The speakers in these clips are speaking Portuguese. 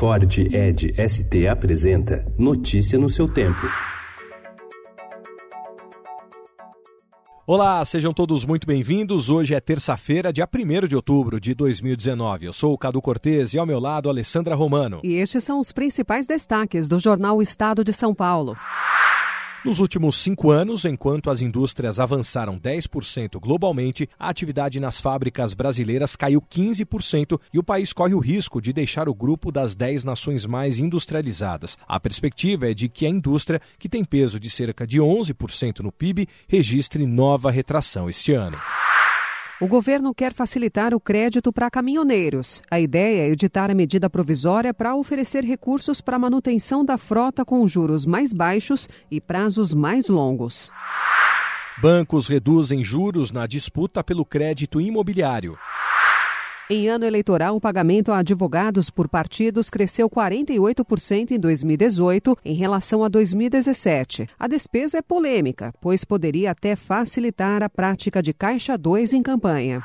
Ford Ed ST apresenta Notícia no seu tempo. Olá, sejam todos muito bem-vindos. Hoje é terça-feira, dia 1 de outubro de 2019. Eu sou o Cadu Cortez e ao meu lado, Alessandra Romano. E estes são os principais destaques do jornal Estado de São Paulo. Nos últimos cinco anos, enquanto as indústrias avançaram 10% globalmente, a atividade nas fábricas brasileiras caiu 15% e o país corre o risco de deixar o grupo das 10 nações mais industrializadas. A perspectiva é de que a indústria, que tem peso de cerca de 11% no PIB, registre nova retração este ano. O governo quer facilitar o crédito para caminhoneiros. A ideia é editar a medida provisória para oferecer recursos para manutenção da frota com juros mais baixos e prazos mais longos. Bancos reduzem juros na disputa pelo crédito imobiliário. Em ano eleitoral, o pagamento a advogados por partidos cresceu 48% em 2018 em relação a 2017. A despesa é polêmica, pois poderia até facilitar a prática de caixa 2 em campanha.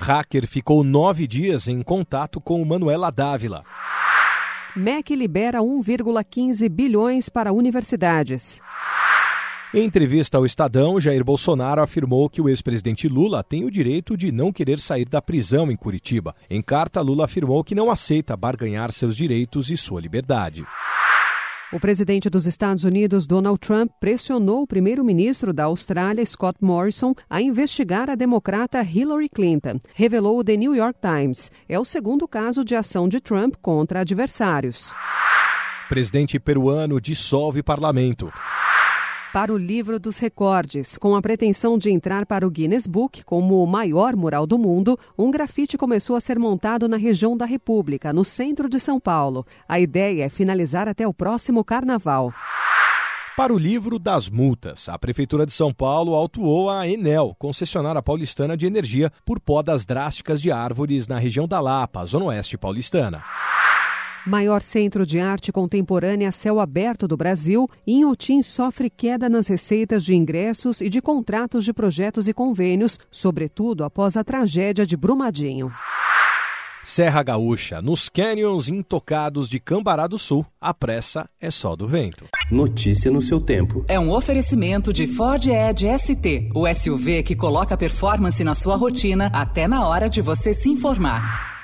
Hacker ficou nove dias em contato com Manuela Dávila. MEC libera 1,15 bilhões para universidades. Em entrevista ao Estadão, Jair Bolsonaro afirmou que o ex-presidente Lula tem o direito de não querer sair da prisão em Curitiba. Em carta, Lula afirmou que não aceita barganhar seus direitos e sua liberdade. O presidente dos Estados Unidos, Donald Trump, pressionou o primeiro-ministro da Austrália, Scott Morrison, a investigar a democrata Hillary Clinton, revelou o The New York Times. É o segundo caso de ação de Trump contra adversários. Presidente peruano dissolve parlamento para o livro dos recordes. Com a pretensão de entrar para o Guinness Book como o maior mural do mundo, um grafite começou a ser montado na região da República, no centro de São Paulo. A ideia é finalizar até o próximo carnaval. Para o livro das multas, a Prefeitura de São Paulo autuou a Enel, concessionária paulistana de energia, por podas drásticas de árvores na região da Lapa, zona oeste paulistana. Maior centro de arte contemporânea a céu aberto do Brasil, Inhotim sofre queda nas receitas de ingressos e de contratos de projetos e convênios, sobretudo após a tragédia de Brumadinho. Serra Gaúcha, nos canyons intocados de Cambará do Sul, a pressa é só do vento. Notícia no seu tempo. É um oferecimento de Ford Edge ST, o SUV que coloca performance na sua rotina até na hora de você se informar.